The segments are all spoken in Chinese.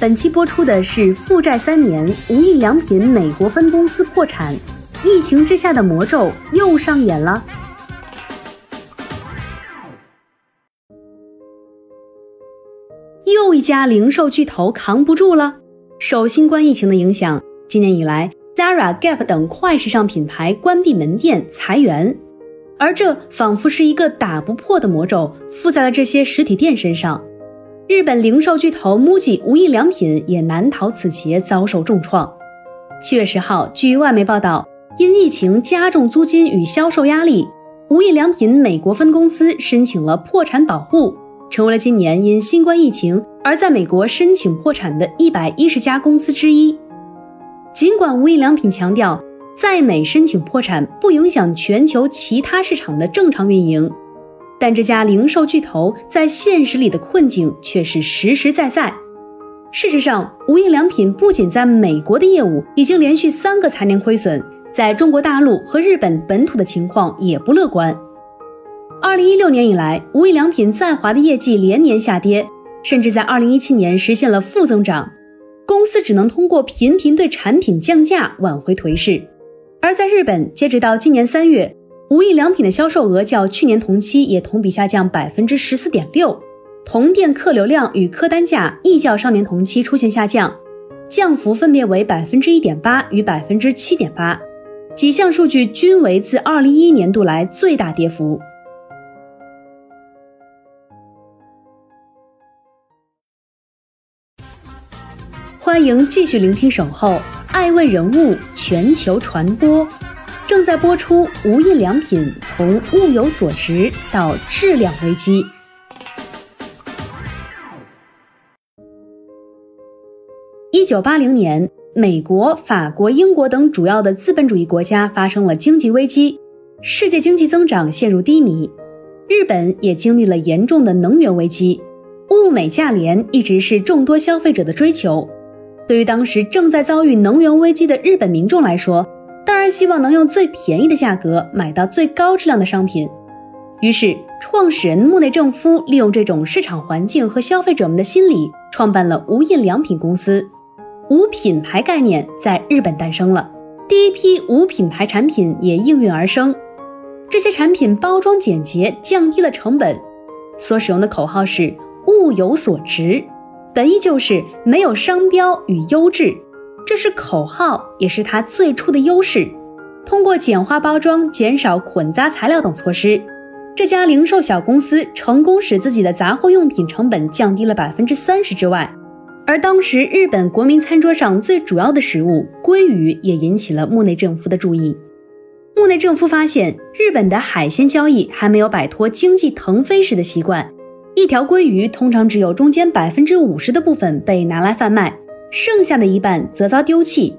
本期播出的是负债三年，无印良品美国分公司破产，疫情之下的魔咒又上演了。又一家零售巨头扛不住了。受新冠疫情的影响，今年以来，Zara、Gap 等快时尚品牌关闭门店、裁员，而这仿佛是一个打不破的魔咒，附在了这些实体店身上。日本零售巨头 MUJI 无印良品也难逃此劫，遭受重创。七月十号，据外媒报道，因疫情加重租金与销售压力，无印良品美国分公司申请了破产保护。成为了今年因新冠疫情而在美国申请破产的一百一十家公司之一。尽管无印良品强调在美申请破产不影响全球其他市场的正常运营，但这家零售巨头在现实里的困境却是实实在在。事实上，无印良品不仅在美国的业务已经连续三个财年亏损，在中国大陆和日本本土的情况也不乐观。二零一六年以来，无印良品在华的业绩连年下跌，甚至在二零一七年实现了负增长。公司只能通过频频对产品降价挽回颓势。而在日本，截止到今年三月，无印良品的销售额较去年同期也同比下降百分之十四点六，同店客流量与客单价亦较上年同期出现下降，降幅分别为百分之一点八与百分之七点八，几项数据均为自二零一一年度来最大跌幅。欢迎继续聆听《守候爱问人物全球传播》，正在播出。无印良品从物有所值到质量危机。一九八零年，美国、法国、英国等主要的资本主义国家发生了经济危机，世界经济增长陷入低迷。日本也经历了严重的能源危机，物美价廉一直是众多消费者的追求。对于当时正在遭遇能源危机的日本民众来说，然希望能用最便宜的价格买到最高质量的商品。于是，创始人木内正夫利用这种市场环境和消费者们的心理，创办了无印良品公司。无品牌概念在日本诞生了，第一批无品牌产品也应运而生。这些产品包装简洁，降低了成本，所使用的口号是“物有所值”。本意就是没有商标与优质，这是口号，也是它最初的优势。通过简化包装、减少混杂材料等措施，这家零售小公司成功使自己的杂货用品成本降低了百分之三十之外。而当时日本国民餐桌上最主要的食物鲑鱼也引起了木内政府的注意。木内政府发现，日本的海鲜交易还没有摆脱经济腾飞时的习惯。一条鲑鱼通常只有中间百分之五十的部分被拿来贩卖，剩下的一半则遭丢弃。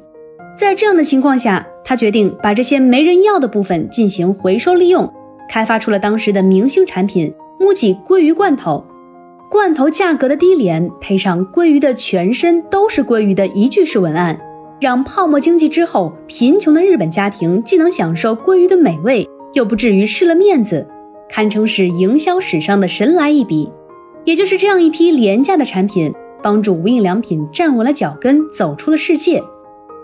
在这样的情况下，他决定把这些没人要的部分进行回收利用，开发出了当时的明星产品——木吉鲑鱼罐头。罐头价格的低廉，配上鲑鱼的全身都是鲑鱼的一句式文案，让泡沫经济之后贫穷的日本家庭既能享受鲑鱼的美味，又不至于失了面子。堪称是营销史上的神来一笔，也就是这样一批廉价的产品，帮助无印良品站稳了脚跟，走出了世界。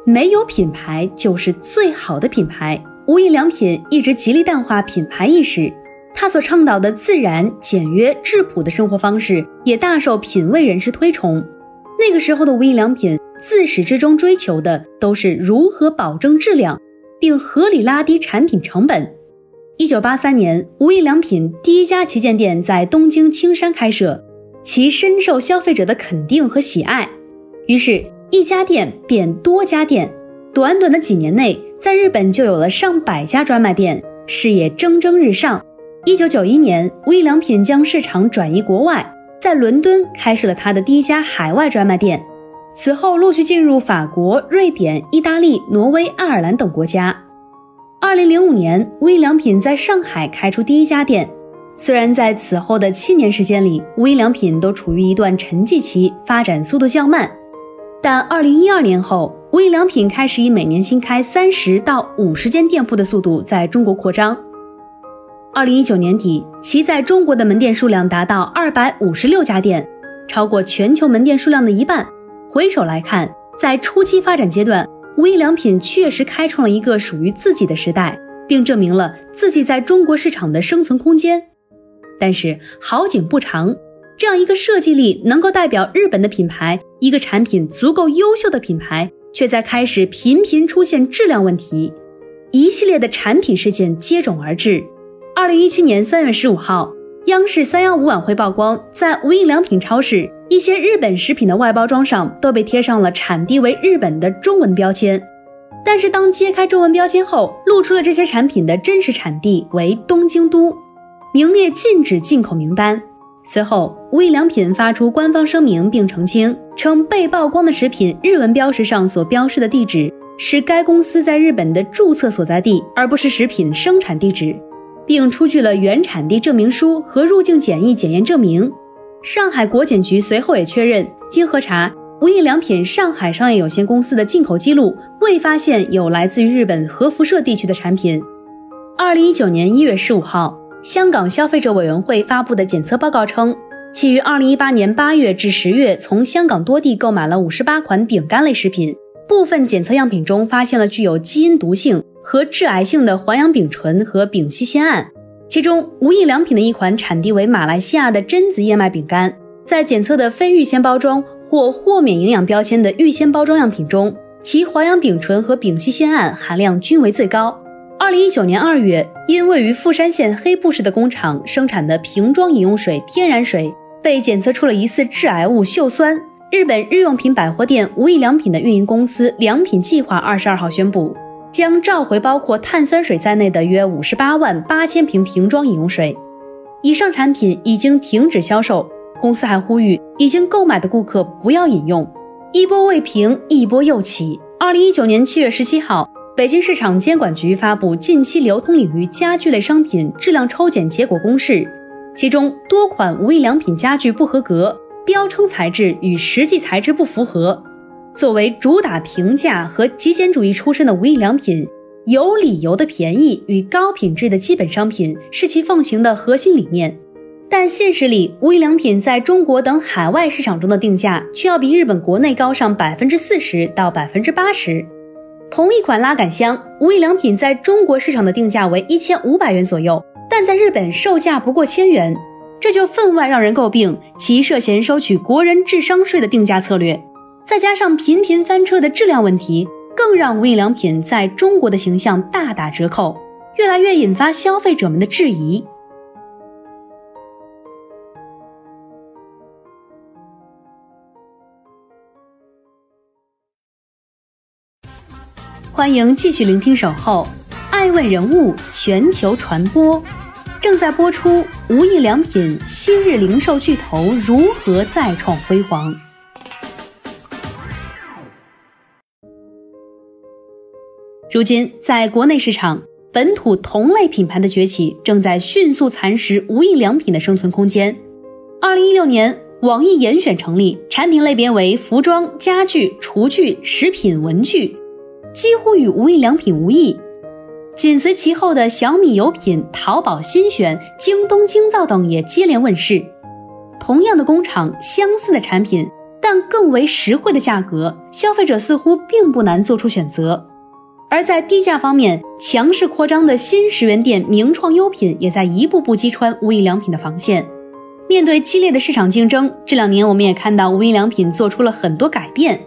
没有品牌就是最好的品牌。无印良品一直极力淡化品牌意识，他所倡导的自然、简约、质朴的生活方式，也大受品味人士推崇。那个时候的无印良品，自始至终追求的都是如何保证质量，并合理拉低产品成本。一九八三年，无印良品第一家旗舰店在东京青山开设，其深受消费者的肯定和喜爱。于是，一家店变多家店，短短的几年内，在日本就有了上百家专卖店，事业蒸蒸日上。一九九一年，无印良品将市场转移国外，在伦敦开设了它的第一家海外专卖店。此后陆续进入法国、瑞典、意大利、挪威、爱尔兰等国家。二零零五年，无印良品在上海开出第一家店。虽然在此后的七年时间里，无印良品都处于一段沉寂期，发展速度较慢，但二零一二年后，无印良品开始以每年新开三十到五十间店铺的速度在中国扩张。二零一九年底，其在中国的门店数量达到二百五十六家店，超过全球门店数量的一半。回首来看，在初期发展阶段，无印良品确实开创了一个属于自己的时代，并证明了自己在中国市场的生存空间。但是好景不长，这样一个设计力能够代表日本的品牌，一个产品足够优秀的品牌，却在开始频频出现质量问题，一系列的产品事件接踵而至。二零一七年三月十五号，央视三幺五晚会曝光，在无印良品超市，一些日本食品的外包装上都被贴上了产地为日本的中文标签，但是当揭开中文标签后，露出了这些产品的真实产地为东京都。名列禁止进口名单。随后，无印良品发出官方声明，并澄清称，被曝光的食品日文标识上所标示的地址是该公司在日本的注册所在地，而不是食品生产地址，并出具了原产地证明书和入境检疫检验证明。上海国检局随后也确认，经核查，无印良品上海商业有限公司的进口记录未发现有来自于日本核辐射地区的产品。二零一九年一月十五号。香港消费者委员会发布的检测报告称，其于二零一八年八月至十月从香港多地购买了五十八款饼干类食品，部分检测样品中发现了具有基因毒性和致癌性的环氧丙醇和丙烯酰胺。其中，无印良品的一款产地为马来西亚的榛子燕麦饼干，在检测的非预先包装或豁免营养标签的预先包装样品中，其环氧丙醇和丙烯酰胺含量均为最高。二零一九年二月，因位于富山县黑布市的工厂生产的瓶装饮用水天然水被检测出了疑似致癌物溴酸，日本日用品百货店无印良品的运营公司良品计划二十二号宣布，将召回包括碳酸水在内的约五十八万八千瓶瓶装饮用水，以上产品已经停止销售。公司还呼吁已经购买的顾客不要饮用。一波未平，一波又起。二零一九年七月十七号。北京市场监管局发布近期流通领域家具类商品质量抽检结果公示，其中多款无印良品家具不合格，标称材质与实际材质不符合。作为主打平价和极简主义出身的无印良品，有理由的便宜与高品质的基本商品是其奉行的核心理念。但现实里，无印良品在中国等海外市场中的定价却要比日本国内高上百分之四十到百分之八十。同一款拉杆箱，无印良品在中国市场的定价为一千五百元左右，但在日本售价不过千元，这就分外让人诟病其涉嫌收取国人智商税的定价策略。再加上频频翻车的质量问题，更让无印良品在中国的形象大打折扣，越来越引发消费者们的质疑。欢迎继续聆听《守候》，爱问人物全球传播，正在播出。无印良品昔日零售巨头如何再创辉煌？如今，在国内市场，本土同类品牌的崛起正在迅速蚕食无印良品的生存空间。二零一六年，网易严选成立，产品类别为服装、家具、厨具、食品、文具。几乎与无印良品无异，紧随其后的小米有品、淘宝新选、京东京造等也接连问世。同样的工厂，相似的产品，但更为实惠的价格，消费者似乎并不难做出选择。而在低价方面，强势扩张的新十元店名创优品也在一步步击穿无印良品的防线。面对激烈的市场竞争，这两年我们也看到无印良品做出了很多改变。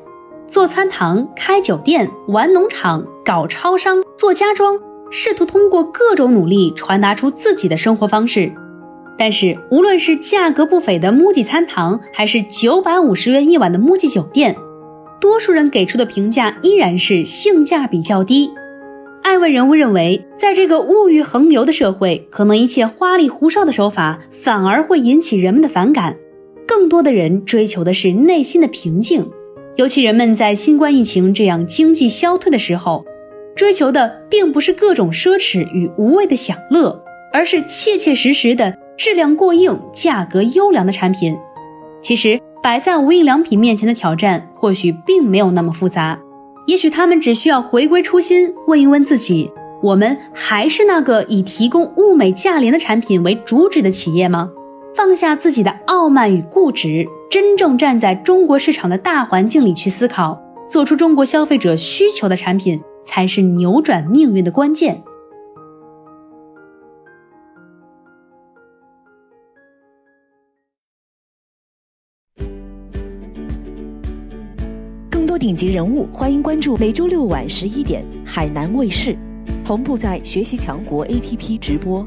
做餐堂、开酒店、玩农场、搞超商、做家装，试图通过各种努力传达出自己的生活方式。但是，无论是价格不菲的 MUJI 餐堂，还是九百五十元一晚的 MUJI 酒店，多数人给出的评价依然是性价比较低。爱问人物认为，在这个物欲横流的社会，可能一切花里胡哨的手法反而会引起人们的反感。更多的人追求的是内心的平静。尤其人们在新冠疫情这样经济消退的时候，追求的并不是各种奢侈与无谓的享乐，而是切切实实的质量过硬、价格优良的产品。其实，摆在无印良品面前的挑战或许并没有那么复杂，也许他们只需要回归初心，问一问自己：我们还是那个以提供物美价廉的产品为主旨的企业吗？放下自己的傲慢与固执，真正站在中国市场的大环境里去思考，做出中国消费者需求的产品，才是扭转命运的关键。更多顶级人物，欢迎关注每周六晚十一点海南卫视，同步在学习强国 APP 直播。